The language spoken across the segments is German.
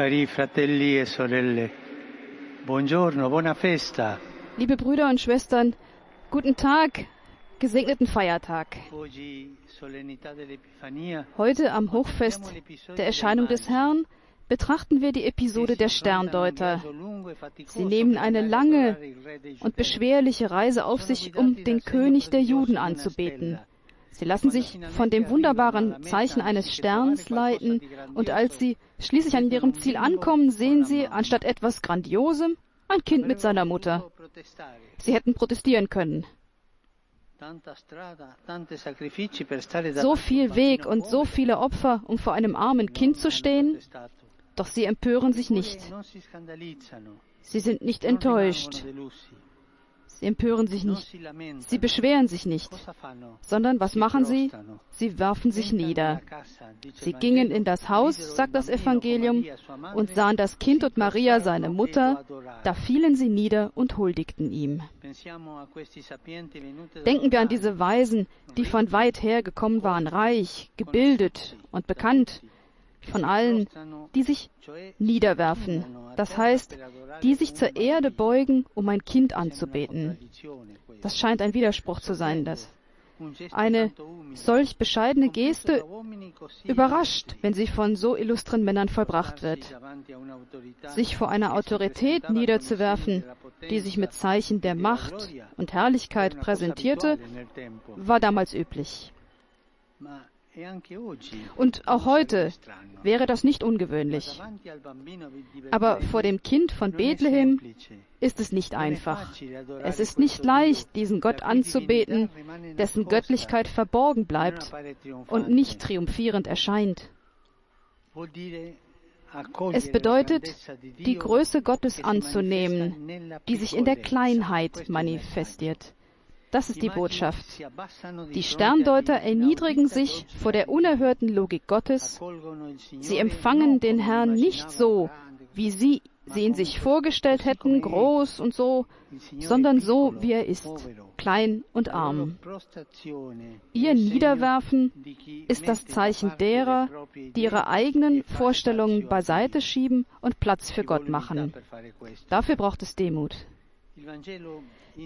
Cari fratelli e sorelle, buongiorno, buona festa. Liebe Brüder und Schwestern, guten Tag, gesegneten Feiertag. Heute am Hochfest der Erscheinung des Herrn betrachten wir die Episode der Sterndeuter. Sie nehmen eine lange und beschwerliche Reise auf sich, um den König der Juden anzubeten. Sie lassen sich von dem wunderbaren Zeichen eines Sterns leiten, und als sie schließlich an ihrem Ziel ankommen, sehen sie anstatt etwas Grandiosem ein Kind mit seiner Mutter. Sie hätten protestieren können. So viel Weg und so viele Opfer, um vor einem armen Kind zu stehen, doch sie empören sich nicht. Sie sind nicht enttäuscht. Sie empören sich nicht. Sie beschweren sich nicht. Sondern was machen sie? Sie werfen sich nieder. Sie gingen in das Haus, sagt das Evangelium, und sahen das Kind und Maria, seine Mutter. Da fielen sie nieder und huldigten ihm. Denken wir an diese Weisen, die von weit her gekommen waren, reich, gebildet und bekannt von allen, die sich niederwerfen, das heißt, die sich zur Erde beugen, um ein Kind anzubeten. Das scheint ein Widerspruch zu sein, das. Eine solch bescheidene Geste überrascht, wenn sie von so illustren Männern vollbracht wird. Sich vor einer Autorität niederzuwerfen, die sich mit Zeichen der Macht und Herrlichkeit präsentierte, war damals üblich. Und auch heute wäre das nicht ungewöhnlich. Aber vor dem Kind von Bethlehem ist es nicht einfach. Es ist nicht leicht, diesen Gott anzubeten, dessen Göttlichkeit verborgen bleibt und nicht triumphierend erscheint. Es bedeutet, die Größe Gottes anzunehmen, die sich in der Kleinheit manifestiert. Das ist die Botschaft. Die Sterndeuter erniedrigen sich vor der unerhörten Logik Gottes. Sie empfangen den Herrn nicht so, wie sie, sie ihn sich vorgestellt hätten, groß und so, sondern so, wie er ist, klein und arm. Ihr Niederwerfen ist das Zeichen derer, die ihre eigenen Vorstellungen beiseite schieben und Platz für Gott machen. Dafür braucht es Demut.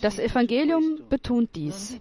Das Evangelium betont dies.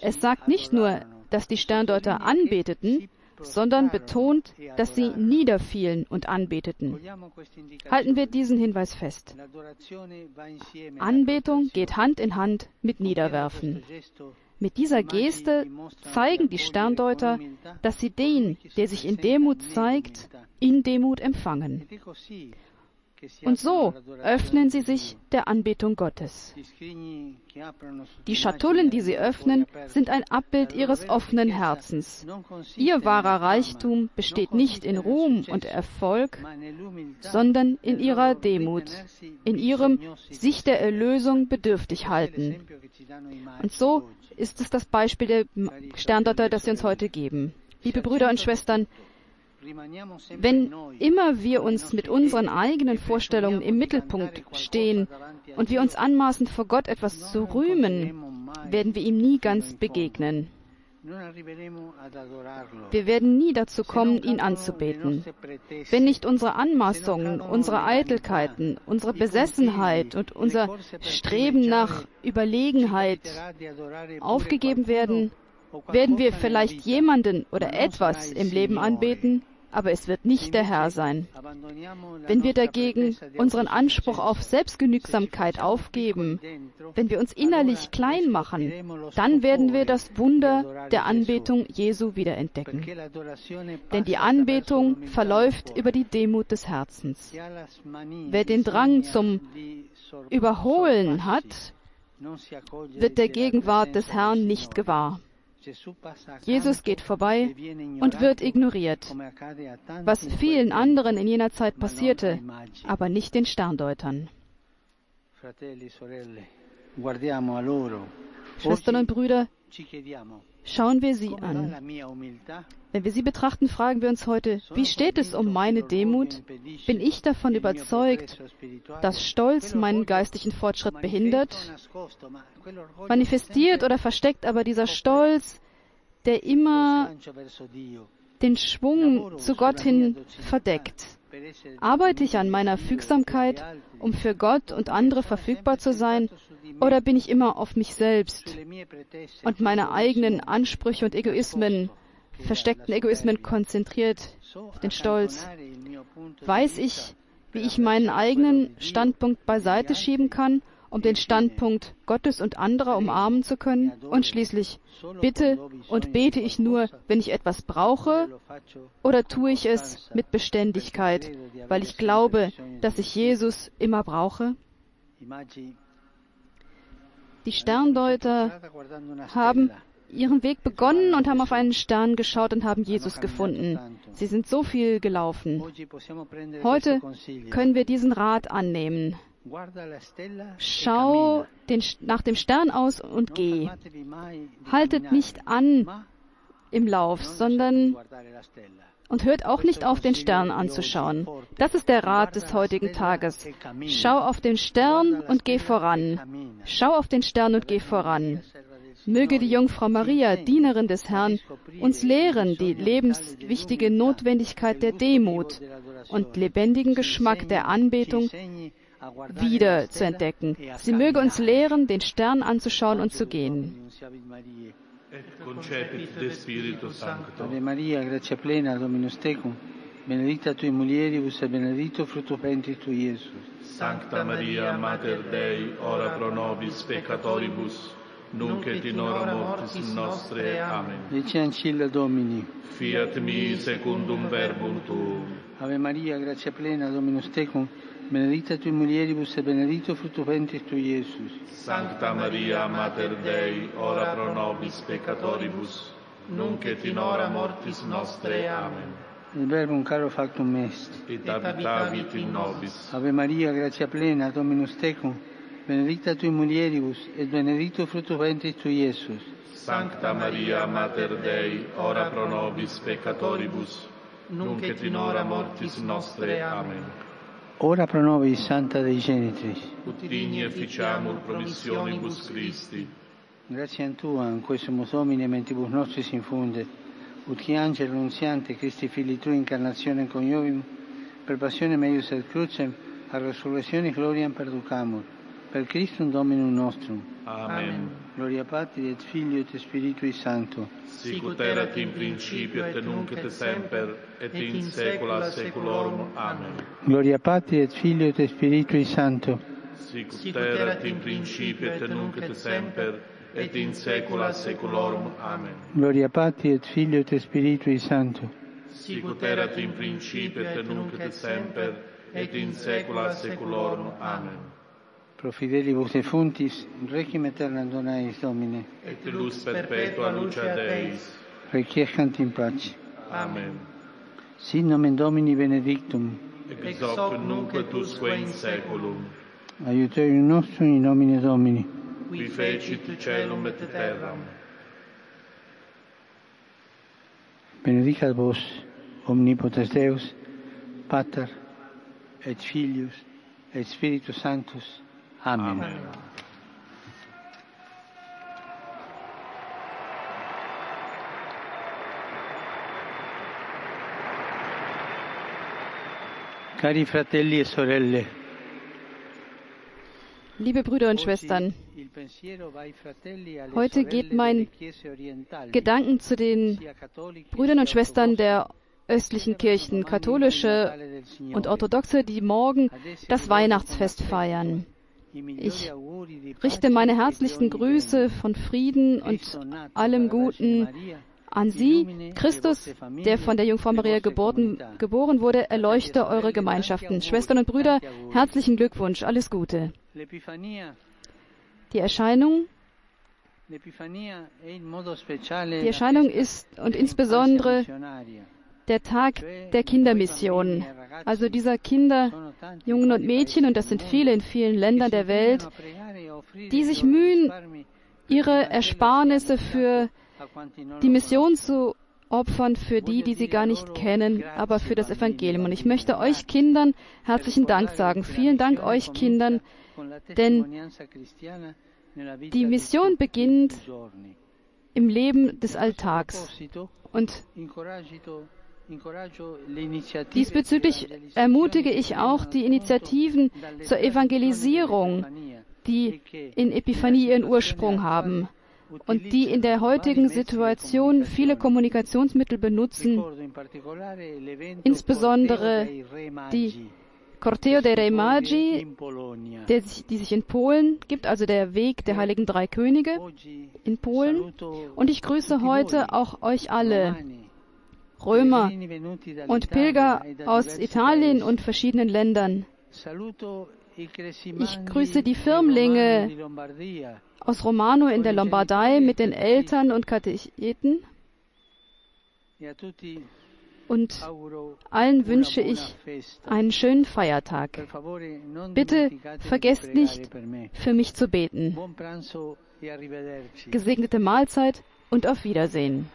Es sagt nicht nur, dass die Sterndeuter anbeteten, sondern betont, dass sie niederfielen und anbeteten. Halten wir diesen Hinweis fest. Anbetung geht Hand in Hand mit Niederwerfen. Mit dieser Geste zeigen die Sterndeuter, dass sie den, der sich in Demut zeigt, in Demut empfangen. Und so öffnen sie sich der Anbetung Gottes. Die Schatullen, die sie öffnen, sind ein Abbild ihres offenen Herzens. Ihr wahrer Reichtum besteht nicht in Ruhm und Erfolg, sondern in ihrer Demut, in ihrem sich der Erlösung bedürftig halten. Und so ist es das Beispiel der Sterndeuter, das sie uns heute geben. Liebe Brüder und Schwestern, wenn immer wir uns mit unseren eigenen Vorstellungen im Mittelpunkt stehen und wir uns anmaßen, vor Gott etwas zu rühmen, werden wir ihm nie ganz begegnen. Wir werden nie dazu kommen, ihn anzubeten. Wenn nicht unsere Anmaßungen, unsere Eitelkeiten, unsere Besessenheit und unser Streben nach Überlegenheit aufgegeben werden, werden wir vielleicht jemanden oder etwas im Leben anbeten, aber es wird nicht der Herr sein. Wenn wir dagegen unseren Anspruch auf Selbstgenügsamkeit aufgeben, wenn wir uns innerlich klein machen, dann werden wir das Wunder der Anbetung Jesu wiederentdecken. Denn die Anbetung verläuft über die Demut des Herzens. Wer den Drang zum Überholen hat, wird der Gegenwart des Herrn nicht gewahr. Jesus geht vorbei und wird ignoriert, was vielen anderen in jener Zeit passierte, aber nicht den Sterndeutern. Schwestern und Brüder, schauen wir sie an. Wenn wir sie betrachten, fragen wir uns heute, wie steht es um meine Demut? Bin ich davon überzeugt, dass Stolz meinen geistlichen Fortschritt behindert? Manifestiert oder versteckt aber dieser Stolz, der immer den Schwung zu Gott hin verdeckt? Arbeite ich an meiner Fügsamkeit, um für Gott und andere verfügbar zu sein, oder bin ich immer auf mich selbst und meine eigenen Ansprüche und Egoismen, versteckten Egoismen konzentriert auf den Stolz? Weiß ich, wie ich meinen eigenen Standpunkt beiseite schieben kann, um den Standpunkt Gottes und anderer umarmen zu können? Und schließlich, bitte und bete ich nur, wenn ich etwas brauche, oder tue ich es mit Beständigkeit, weil ich glaube, dass ich Jesus immer brauche? Die Sterndeuter haben ihren Weg begonnen und haben auf einen Stern geschaut und haben Jesus gefunden. Sie sind so viel gelaufen. Heute können wir diesen Rat annehmen. Schau den, nach dem Stern aus und geh. Haltet nicht an im Lauf, sondern und hört auch nicht auf, den Stern anzuschauen. Das ist der Rat des heutigen Tages. Schau auf den Stern und geh voran. Schau auf den Stern und geh voran. Möge die Jungfrau Maria, Dienerin des Herrn, uns lehren die lebenswichtige Notwendigkeit der Demut und lebendigen Geschmack der Anbetung wieder zu entdecken. Sie möge uns lehren, den Stern anzuschauen und zu gehen. Et concepit de Spiritu Sancto. Ave Maria, grazia plena, Dominus tecum, benedicta tui mulieribus e benedictus fructus ventris tui, Iesus. Sancta Maria, Mater Dei, ora pro nobis peccatoribus, nunc et in hora mortis nostre. Amen. Dice Ancilla Domini. Fiat mi secundum verbum tuum. Ave Maria, grazia plena, Dominus tecum, benedicta tui mulieribus e benedictus fructus ventris tui, Iesus. Sancta Maria, Mater Dei, ora pro nobis peccatoribus, nunc et in hora mortis nostre. Amen. Il Verbum caro factum est. Et habitavit in nobis. Ave Maria, grazia plena, Dominus tecum, benedicta tui mulieribus et benedictus fructus ventris tui, Iesus. Sancta Maria, Mater Dei, ora pro nobis peccatoribus, nunc et in hora mortis nostre. Amen. Ora pro nobis, Santa Dei Genitris. Ut digni efficiamur promissionibus Christi. Grazie a Tua, in cui sumus Domine mentibus nostris infunde, ut qui angelo nunziante Christi Fili Tui incarnazione coniovim, per passione meius et crucem, a resurrezione gloriam perducamur, per Christum Dominum nostrum. Amen. Gloria Patri et Filio et Spiritui Sancto. Sicut erat in principio et nunc et semper, et in saecula saeculorum. Amen. Gloria Patri et Filio et Spiritui Sancto. Sicut erat in principio et nunc et semper, et in saecula saeculorum. Amen. Gloria Patri et Filio et Spiritui Sancto. Sicut erat in principio et nunc et semper et in saecula saeculorum. Amen. Pro fidelibus defuntis, requiem aeternam dona eis Domine. Et lux perpetua lucia Deis. Requiescant in pace. Amen. Sin nomen Domini benedictum. Ex hoc nunc et usque in saeculum. Aiuterium nostrum in nomine Domini. Qui fecit celum et terram. Benedicat vos, omnipotens Deus, Pater, et Filius, et Spiritus Sanctus. Amen. Amen. Cari fratelli e sorelle, Liebe Brüder und Schwestern, heute geht mein Gedanken zu den Brüdern und Schwestern der östlichen Kirchen, katholische und orthodoxe, die morgen das Weihnachtsfest feiern. Ich richte meine herzlichsten Grüße von Frieden und allem Guten an Sie. Christus, der von der Jungfrau Maria geboren, geboren wurde, erleuchte eure Gemeinschaften. Schwestern und Brüder, herzlichen Glückwunsch, alles Gute. Die Erscheinung, die Erscheinung ist und insbesondere der Tag der Kindermission, also dieser Kinder, Jungen und Mädchen, und das sind viele in vielen Ländern der Welt, die sich mühen, ihre Ersparnisse für die Mission zu opfern für die, die sie gar nicht kennen, aber für das Evangelium. Und ich möchte euch Kindern herzlichen Dank sagen. Vielen Dank euch Kindern, denn die Mission beginnt im Leben des Alltags. Und diesbezüglich ermutige ich auch die Initiativen zur Evangelisierung, die in Epiphanie ihren Ursprung haben und die in der heutigen Situation viele Kommunikationsmittel benutzen, insbesondere die Corteo dei Re Magi, der, die sich in Polen gibt, also der Weg der heiligen drei Könige in Polen. Und ich grüße heute auch euch alle, Römer und Pilger aus Italien und verschiedenen Ländern. Ich grüße die Firmlinge aus Romano in der Lombardei mit den Eltern und Katecheten. Und allen wünsche ich einen schönen Feiertag. Bitte vergesst nicht, für mich zu beten. Gesegnete Mahlzeit und auf Wiedersehen.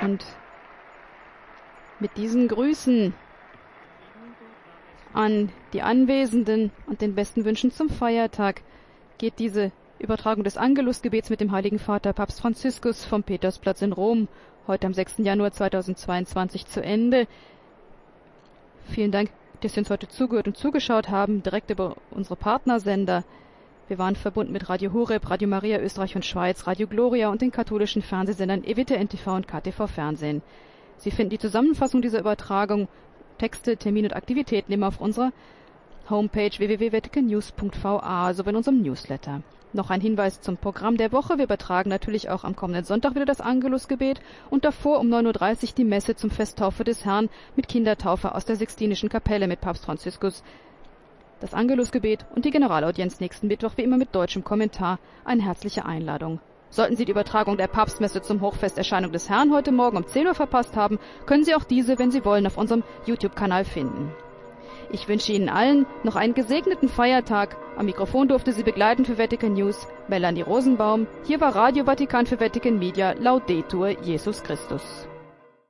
Und mit diesen Grüßen an die Anwesenden und den besten Wünschen zum Feiertag geht diese Übertragung des Angelusgebets mit dem Heiligen Vater Papst Franziskus vom Petersplatz in Rom heute am 6. Januar 2022 zu Ende. Vielen Dank, dass Sie uns heute zugehört und zugeschaut haben, direkt über unsere Partnersender. Wir waren verbunden mit Radio Horeb, Radio Maria Österreich und Schweiz, Radio Gloria und den katholischen Fernsehsendern EWTN NTV und KTV Fernsehen. Sie finden die Zusammenfassung dieser Übertragung, Texte, Termine und Aktivitäten immer auf unserer Homepage www.vaticannews.va sowie in unserem Newsletter. Noch ein Hinweis zum Programm der Woche. Wir übertragen natürlich auch am kommenden Sonntag wieder das Angelusgebet und davor um 9.30 Uhr die Messe zum Festtaufe des Herrn mit Kindertaufe aus der Sixtinischen Kapelle mit Papst Franziskus. Das Angelusgebet und die Generalaudienz nächsten Mittwoch wie immer mit deutschem Kommentar. Eine herzliche Einladung. Sollten Sie die Übertragung der Papstmesse zum Hochfesterscheinung des Herrn heute Morgen um 10 Uhr verpasst haben, können Sie auch diese, wenn Sie wollen, auf unserem YouTube-Kanal finden. Ich wünsche Ihnen allen noch einen gesegneten Feiertag. Am Mikrofon durfte Sie begleiten für Vatican News Melanie Rosenbaum. Hier war Radio Vatikan für Vatican Media Laudetur Jesus Christus.